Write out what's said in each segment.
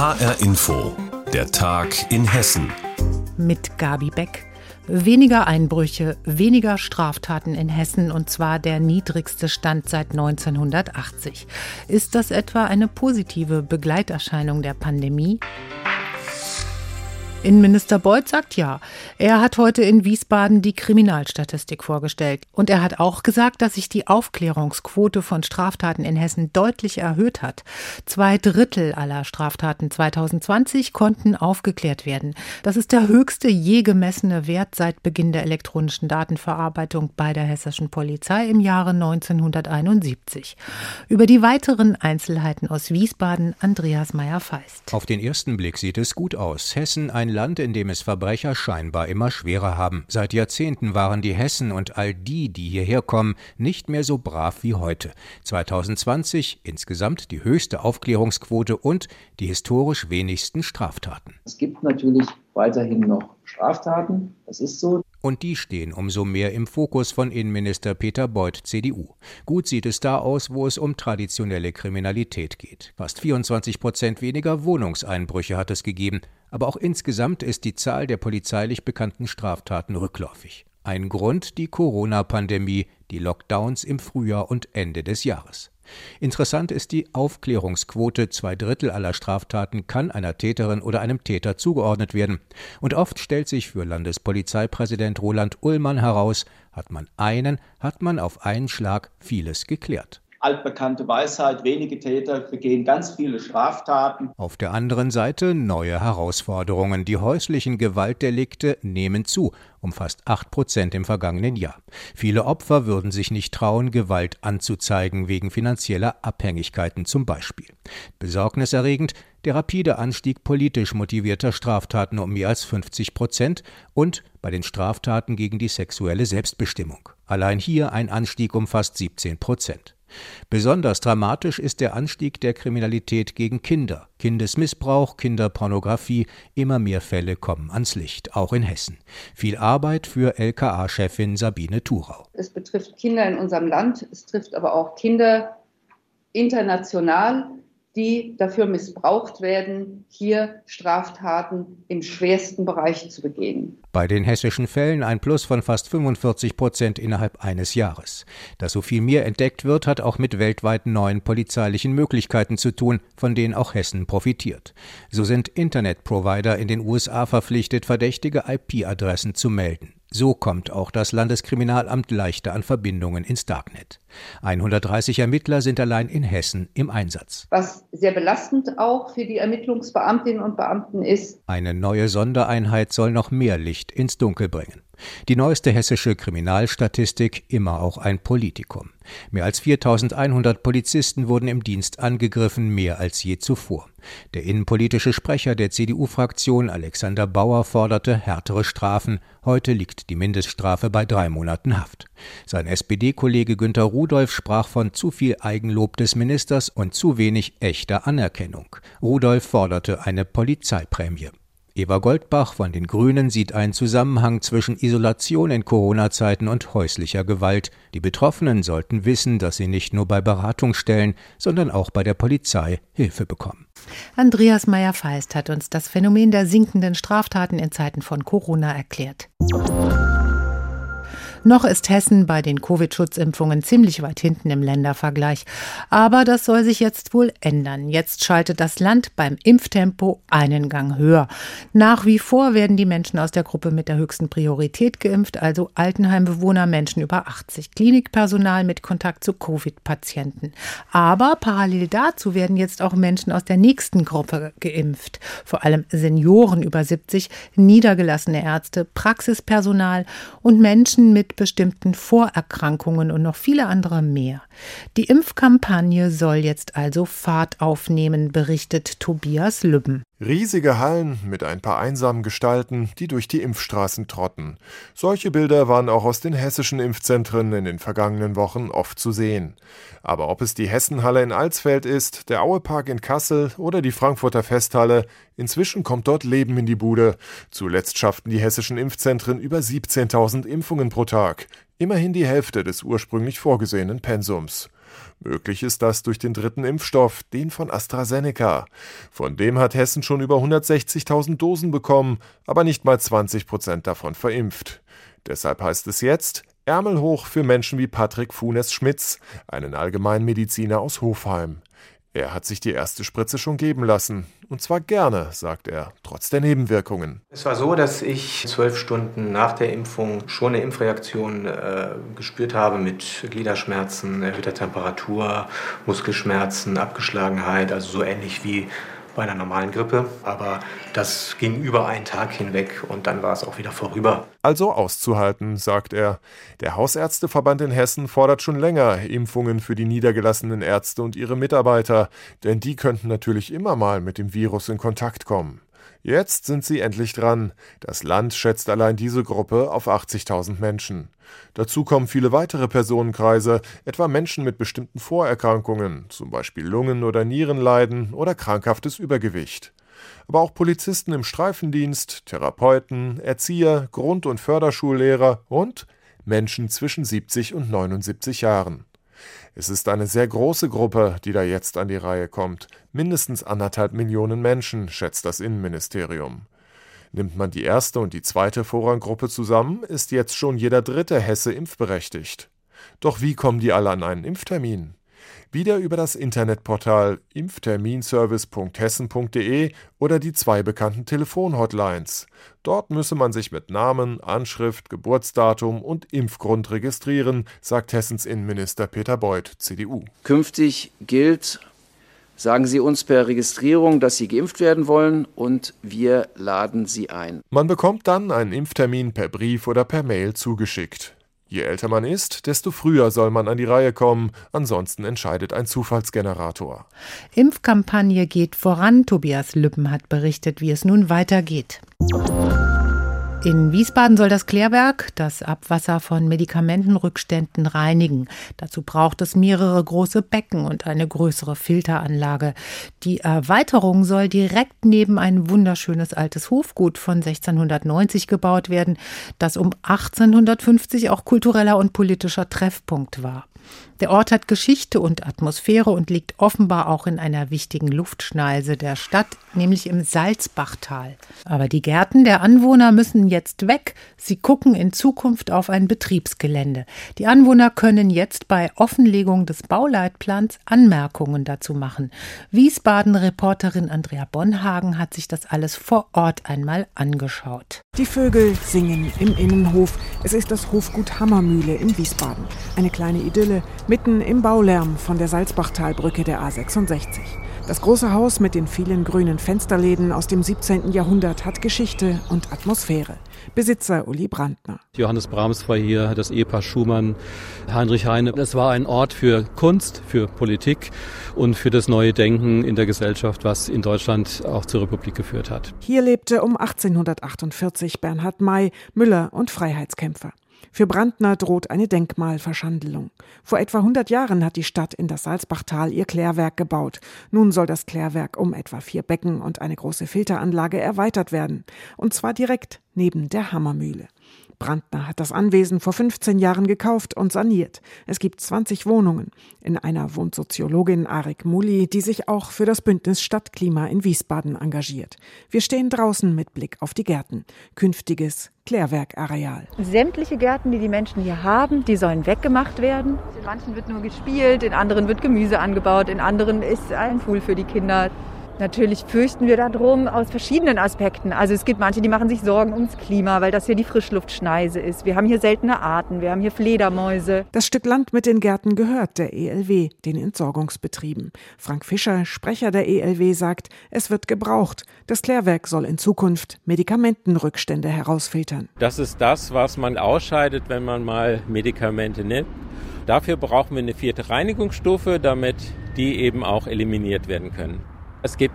HR Info, der Tag in Hessen. Mit Gabi Beck. Weniger Einbrüche, weniger Straftaten in Hessen und zwar der niedrigste Stand seit 1980. Ist das etwa eine positive Begleiterscheinung der Pandemie? Innenminister Beuth sagt ja. Er hat heute in Wiesbaden die Kriminalstatistik vorgestellt. Und er hat auch gesagt, dass sich die Aufklärungsquote von Straftaten in Hessen deutlich erhöht hat. Zwei Drittel aller Straftaten 2020 konnten aufgeklärt werden. Das ist der höchste je gemessene Wert seit Beginn der elektronischen Datenverarbeitung bei der hessischen Polizei im Jahre 1971. Über die weiteren Einzelheiten aus Wiesbaden Andreas Meyer-Feist. Auf den ersten Blick sieht es gut aus. Hessen ein Land, in dem es Verbrecher scheinbar immer schwerer haben. Seit Jahrzehnten waren die Hessen und all die, die hierher kommen, nicht mehr so brav wie heute. 2020 insgesamt die höchste Aufklärungsquote und die historisch wenigsten Straftaten. Es gibt natürlich weiterhin noch Straftaten, das ist so. Und die stehen umso mehr im Fokus von Innenminister Peter Beuth, CDU. Gut sieht es da aus, wo es um traditionelle Kriminalität geht. Fast 24 Prozent weniger Wohnungseinbrüche hat es gegeben, aber auch insgesamt ist die Zahl der polizeilich bekannten Straftaten rückläufig. Ein Grund die Corona-Pandemie, die Lockdowns im Frühjahr und Ende des Jahres. Interessant ist die Aufklärungsquote. Zwei Drittel aller Straftaten kann einer Täterin oder einem Täter zugeordnet werden. Und oft stellt sich für Landespolizeipräsident Roland Ullmann heraus, hat man einen, hat man auf einen Schlag vieles geklärt altbekannte Weisheit, wenige Täter begehen ganz viele Straftaten. Auf der anderen Seite neue Herausforderungen. Die häuslichen Gewaltdelikte nehmen zu, um fast acht Prozent im vergangenen Jahr. Viele Opfer würden sich nicht trauen, Gewalt anzuzeigen, wegen finanzieller Abhängigkeiten zum Beispiel. Besorgniserregend der rapide Anstieg politisch motivierter Straftaten um mehr als 50 Prozent und bei den Straftaten gegen die sexuelle Selbstbestimmung. Allein hier ein Anstieg um fast 17 Prozent. Besonders dramatisch ist der Anstieg der Kriminalität gegen Kinder. Kindesmissbrauch, Kinderpornografie, immer mehr Fälle kommen ans Licht, auch in Hessen. Viel Arbeit für LKA-Chefin Sabine Thurau. Es betrifft Kinder in unserem Land, es trifft aber auch Kinder international die dafür missbraucht werden, hier Straftaten im schwersten Bereich zu begehen. Bei den hessischen Fällen ein Plus von fast 45 Prozent innerhalb eines Jahres. Dass so viel mehr entdeckt wird, hat auch mit weltweit neuen polizeilichen Möglichkeiten zu tun, von denen auch Hessen profitiert. So sind Internetprovider in den USA verpflichtet, verdächtige IP-Adressen zu melden. So kommt auch das Landeskriminalamt leichter an Verbindungen ins Darknet. 130 Ermittler sind allein in Hessen im Einsatz. Was sehr belastend auch für die Ermittlungsbeamtinnen und Beamten ist. Eine neue Sondereinheit soll noch mehr Licht ins Dunkel bringen. Die neueste hessische Kriminalstatistik immer auch ein Politikum. Mehr als 4100 Polizisten wurden im Dienst angegriffen, mehr als je zuvor. Der innenpolitische Sprecher der CDU-Fraktion Alexander Bauer forderte härtere Strafen. Heute liegt die Mindeststrafe bei drei Monaten Haft. Sein SPD-Kollege Günter Rudolph sprach von zu viel Eigenlob des Ministers und zu wenig echter Anerkennung. Rudolph forderte eine Polizeiprämie. Eva Goldbach von den Grünen sieht einen Zusammenhang zwischen Isolation in Corona-Zeiten und häuslicher Gewalt. Die Betroffenen sollten wissen, dass sie nicht nur bei Beratungsstellen, sondern auch bei der Polizei Hilfe bekommen. Andreas Meyer-Feist hat uns das Phänomen der sinkenden Straftaten in Zeiten von Corona erklärt. Noch ist Hessen bei den Covid-Schutzimpfungen ziemlich weit hinten im Ländervergleich. Aber das soll sich jetzt wohl ändern. Jetzt schaltet das Land beim Impftempo einen Gang höher. Nach wie vor werden die Menschen aus der Gruppe mit der höchsten Priorität geimpft, also Altenheimbewohner, Menschen über 80, Klinikpersonal mit Kontakt zu Covid-Patienten. Aber parallel dazu werden jetzt auch Menschen aus der nächsten Gruppe geimpft. Vor allem Senioren über 70, niedergelassene Ärzte, Praxispersonal und Menschen mit bestimmten Vorerkrankungen und noch viele andere mehr. Die Impfkampagne soll jetzt also Fahrt aufnehmen, berichtet Tobias Lübben. Riesige Hallen mit ein paar einsamen Gestalten, die durch die Impfstraßen trotten. Solche Bilder waren auch aus den hessischen Impfzentren in den vergangenen Wochen oft zu sehen. Aber ob es die Hessenhalle in Alsfeld ist, der Auepark in Kassel oder die Frankfurter Festhalle, inzwischen kommt dort Leben in die Bude. Zuletzt schafften die hessischen Impfzentren über 17.000 Impfungen pro Tag. Immerhin die Hälfte des ursprünglich vorgesehenen Pensums. Möglich ist das durch den dritten Impfstoff, den von AstraZeneca. Von dem hat Hessen schon über 160.000 Dosen bekommen, aber nicht mal 20 Prozent davon verimpft. Deshalb heißt es jetzt, Ärmel hoch für Menschen wie Patrick Funes-Schmitz, einen Allgemeinmediziner aus Hofheim. Er hat sich die erste Spritze schon geben lassen. Und zwar gerne, sagt er, trotz der Nebenwirkungen. Es war so, dass ich zwölf Stunden nach der Impfung schon eine Impfreaktion äh, gespürt habe mit Gliederschmerzen, erhöhter Temperatur, Muskelschmerzen, Abgeschlagenheit, also so ähnlich wie bei einer normalen Grippe. Aber das ging über einen Tag hinweg und dann war es auch wieder vorüber. Also auszuhalten, sagt er. Der Hausärzteverband in Hessen fordert schon länger Impfungen für die niedergelassenen Ärzte und ihre Mitarbeiter, denn die könnten natürlich immer mal mit dem Virus in Kontakt kommen. Jetzt sind sie endlich dran. Das Land schätzt allein diese Gruppe auf 80.000 Menschen. Dazu kommen viele weitere Personenkreise, etwa Menschen mit bestimmten Vorerkrankungen, zum Beispiel Lungen- oder Nierenleiden oder krankhaftes Übergewicht. Aber auch Polizisten im Streifendienst, Therapeuten, Erzieher, Grund- und Förderschullehrer und Menschen zwischen 70 und 79 Jahren. Es ist eine sehr große Gruppe, die da jetzt an die Reihe kommt. Mindestens anderthalb Millionen Menschen, schätzt das Innenministerium. Nimmt man die erste und die zweite Vorranggruppe zusammen, ist jetzt schon jeder dritte Hesse impfberechtigt. Doch wie kommen die alle an einen Impftermin? Wieder über das Internetportal impfterminservice.hessen.de oder die zwei bekannten Telefonhotlines. Dort müsse man sich mit Namen, Anschrift, Geburtsdatum und Impfgrund registrieren, sagt Hessens Innenminister Peter Beuth, CDU. Künftig gilt, sagen Sie uns per Registrierung, dass Sie geimpft werden wollen und wir laden Sie ein. Man bekommt dann einen Impftermin per Brief oder per Mail zugeschickt. Je älter man ist, desto früher soll man an die Reihe kommen, ansonsten entscheidet ein Zufallsgenerator. Impfkampagne geht voran. Tobias Lüppen hat berichtet, wie es nun weitergeht. In Wiesbaden soll das Klärwerk das Abwasser von Medikamentenrückständen reinigen. Dazu braucht es mehrere große Becken und eine größere Filteranlage. Die Erweiterung soll direkt neben ein wunderschönes altes Hofgut von 1690 gebaut werden, das um 1850 auch kultureller und politischer Treffpunkt war. Der Ort hat Geschichte und Atmosphäre und liegt offenbar auch in einer wichtigen Luftschneise der Stadt, nämlich im Salzbachtal. Aber die Gärten der Anwohner müssen jetzt weg. Sie gucken in Zukunft auf ein Betriebsgelände. Die Anwohner können jetzt bei Offenlegung des Bauleitplans Anmerkungen dazu machen. Wiesbaden-Reporterin Andrea Bonhagen hat sich das alles vor Ort einmal angeschaut. Die Vögel singen im Innenhof. Es ist das Hofgut Hammermühle in Wiesbaden. Eine kleine Idylle mitten im Baulärm von der Salzbachtalbrücke der A66. Das große Haus mit den vielen grünen Fensterläden aus dem 17. Jahrhundert hat Geschichte und Atmosphäre. Besitzer Uli Brandner. Johannes Brahms war hier, das Ehepaar Schumann, Heinrich Heine. Es war ein Ort für Kunst, für Politik und für das neue Denken in der Gesellschaft, was in Deutschland auch zur Republik geführt hat. Hier lebte um 1848 Bernhard May, Müller und Freiheitskämpfer. Für Brandner droht eine Denkmalverschandelung. Vor etwa 100 Jahren hat die Stadt in das Salzbachtal ihr Klärwerk gebaut. Nun soll das Klärwerk um etwa vier Becken und eine große Filteranlage erweitert werden. Und zwar direkt neben der Hammermühle. Brandner hat das Anwesen vor 15 Jahren gekauft und saniert. Es gibt 20 Wohnungen. In einer wohnt Soziologin Arik Muli, die sich auch für das Bündnis Stadtklima in Wiesbaden engagiert. Wir stehen draußen mit Blick auf die Gärten. Künftiges Klärwerkareal. Sämtliche Gärten, die die Menschen hier haben, die sollen weggemacht werden. In manchen wird nur gespielt, in anderen wird Gemüse angebaut, in anderen ist ein Pool für die Kinder. Natürlich fürchten wir darum aus verschiedenen Aspekten. Also es gibt manche, die machen sich Sorgen ums Klima, weil das hier die Frischluftschneise ist. Wir haben hier seltene Arten, wir haben hier Fledermäuse. Das Stück Land mit den Gärten gehört der ELW, den Entsorgungsbetrieben. Frank Fischer, Sprecher der ELW, sagt, es wird gebraucht. Das Klärwerk soll in Zukunft Medikamentenrückstände herausfiltern. Das ist das, was man ausscheidet, wenn man mal Medikamente nimmt. Dafür brauchen wir eine vierte Reinigungsstufe, damit die eben auch eliminiert werden können. Es gibt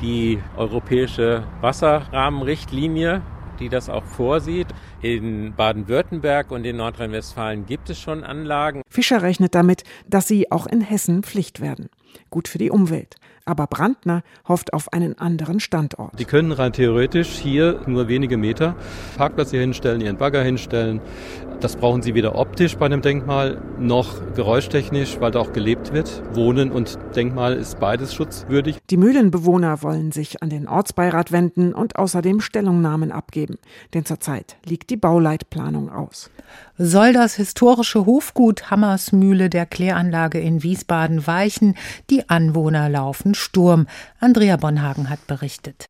die europäische Wasserrahmenrichtlinie, die das auch vorsieht. In Baden-Württemberg und in Nordrhein-Westfalen gibt es schon Anlagen. Fischer rechnet damit, dass sie auch in Hessen Pflicht werden. Gut für die Umwelt. Aber Brandner hofft auf einen anderen Standort. Die können rein theoretisch hier nur wenige Meter Parkplatz hier hinstellen, ihren Bagger hinstellen. Das brauchen sie weder optisch bei einem Denkmal noch geräuschtechnisch, weil da auch gelebt wird. Wohnen und Denkmal ist beides schutzwürdig. Die Mühlenbewohner wollen sich an den Ortsbeirat wenden und außerdem Stellungnahmen abgeben. Denn zurzeit liegt die Bauleitplanung aus. Soll das historische Hofgut Hammersmühle der Kläranlage in Wiesbaden weichen? Die Anwohner laufen Sturm. Andrea Bonhagen hat berichtet.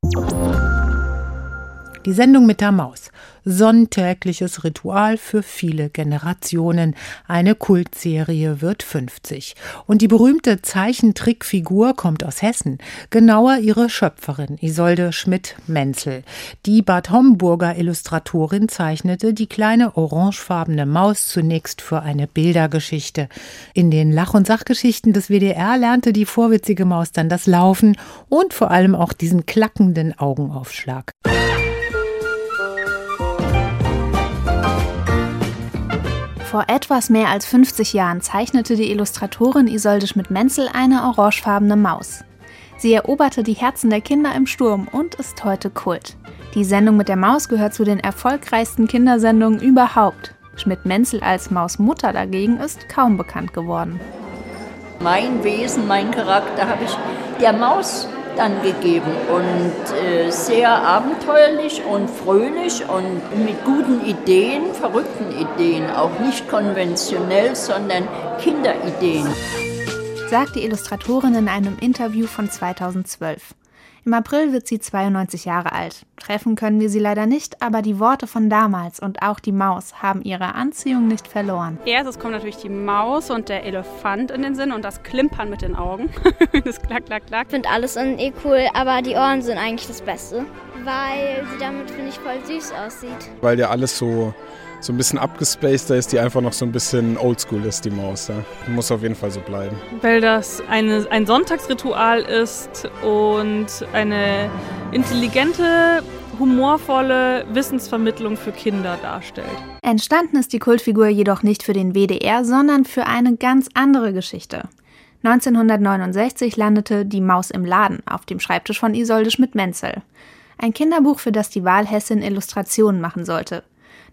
Die Sendung mit der Maus. Sonntägliches Ritual für viele Generationen. Eine Kultserie wird 50. Und die berühmte Zeichentrickfigur kommt aus Hessen. Genauer ihre Schöpferin, Isolde Schmidt-Menzel. Die Bad Homburger Illustratorin zeichnete die kleine orangefarbene Maus zunächst für eine Bildergeschichte. In den Lach- und Sachgeschichten des WDR lernte die vorwitzige Maus dann das Laufen und vor allem auch diesen klackenden Augenaufschlag. Vor etwas mehr als 50 Jahren zeichnete die Illustratorin Isolde Schmidt-Menzel eine orangefarbene Maus. Sie eroberte die Herzen der Kinder im Sturm und ist heute Kult. Die Sendung mit der Maus gehört zu den erfolgreichsten Kindersendungen überhaupt. Schmidt-Menzel als Mausmutter dagegen ist kaum bekannt geworden. Mein Wesen, mein Charakter habe ich der Maus dann gegeben und äh, sehr abenteuerlich und fröhlich und mit guten Ideen, verrückten Ideen, auch nicht konventionell, sondern Kinderideen. Sagt die Illustratorin in einem Interview von 2012. Im April wird sie 92 Jahre alt. Treffen können wir sie leider nicht, aber die Worte von damals und auch die Maus haben ihre Anziehung nicht verloren. Erstes kommt natürlich die Maus und der Elefant in den Sinn und das Klimpern mit den Augen. das klack, klack, klack. Ich finde alles eh cool, aber die Ohren sind eigentlich das Beste. Weil sie damit, finde ich, voll süß aussieht. Weil ja alles so so ein bisschen abgespaceder ist, die einfach noch so ein bisschen oldschool ist, die Maus. Ja. Muss auf jeden Fall so bleiben. Weil das eine, ein Sonntagsritual ist und eine intelligente, humorvolle Wissensvermittlung für Kinder darstellt. Entstanden ist die Kultfigur jedoch nicht für den WDR, sondern für eine ganz andere Geschichte. 1969 landete Die Maus im Laden auf dem Schreibtisch von Isolde Schmidt-Menzel. Ein Kinderbuch, für das die Wahlhessin Illustrationen machen sollte.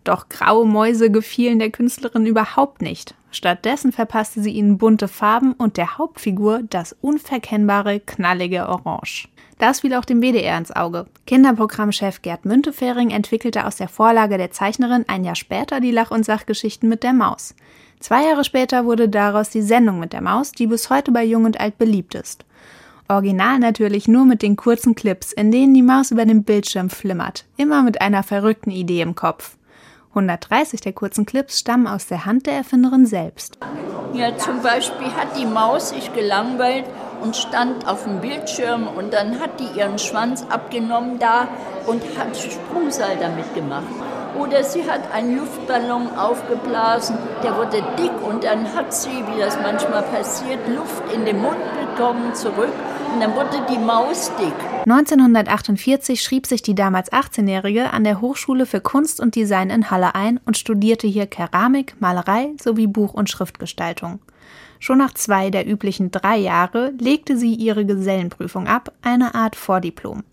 Doch graue Mäuse gefielen der Künstlerin überhaupt nicht. Stattdessen verpasste sie ihnen bunte Farben und der Hauptfigur das unverkennbare, knallige Orange. Das fiel auch dem WDR ins Auge. Kinderprogrammchef Gerd Müntefering entwickelte aus der Vorlage der Zeichnerin ein Jahr später die Lach- und Sachgeschichten mit der Maus. Zwei Jahre später wurde daraus die Sendung mit der Maus, die bis heute bei Jung und Alt beliebt ist. Original natürlich nur mit den kurzen Clips, in denen die Maus über dem Bildschirm flimmert, immer mit einer verrückten Idee im Kopf. 130 der kurzen Clips stammen aus der Hand der Erfinderin selbst. Ja, zum Beispiel hat die Maus sich gelangweilt und stand auf dem Bildschirm und dann hat die ihren Schwanz abgenommen da und hat Sprungseil damit gemacht. Oder sie hat einen Luftballon aufgeblasen, der wurde dick und dann hat sie, wie das manchmal passiert, Luft in den Mund bekommen zurück und dann wurde die Maus dick. 1948 schrieb sich die damals 18-Jährige an der Hochschule für Kunst und Design in Halle ein und studierte hier Keramik, Malerei sowie Buch- und Schriftgestaltung. Schon nach zwei der üblichen drei Jahre legte sie ihre Gesellenprüfung ab, eine Art Vordiplom.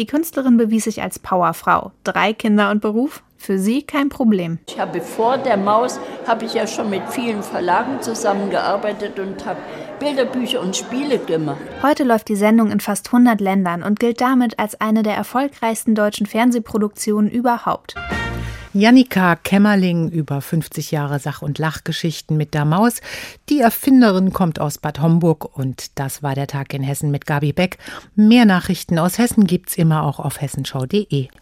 Die Künstlerin bewies sich als Powerfrau. Drei Kinder und Beruf, für sie kein Problem. Ich habe vor der Maus habe ich ja schon mit vielen Verlagen zusammengearbeitet und habe Bilderbücher und Spiele gemacht. Heute läuft die Sendung in fast 100 Ländern und gilt damit als eine der erfolgreichsten deutschen Fernsehproduktionen überhaupt. Jannika Kämmerling über 50 Jahre Sach- und Lachgeschichten mit der Maus. Die Erfinderin kommt aus Bad Homburg und das war der Tag in Hessen mit Gabi Beck. Mehr Nachrichten aus Hessen gibt's immer auch auf hessenschau.de.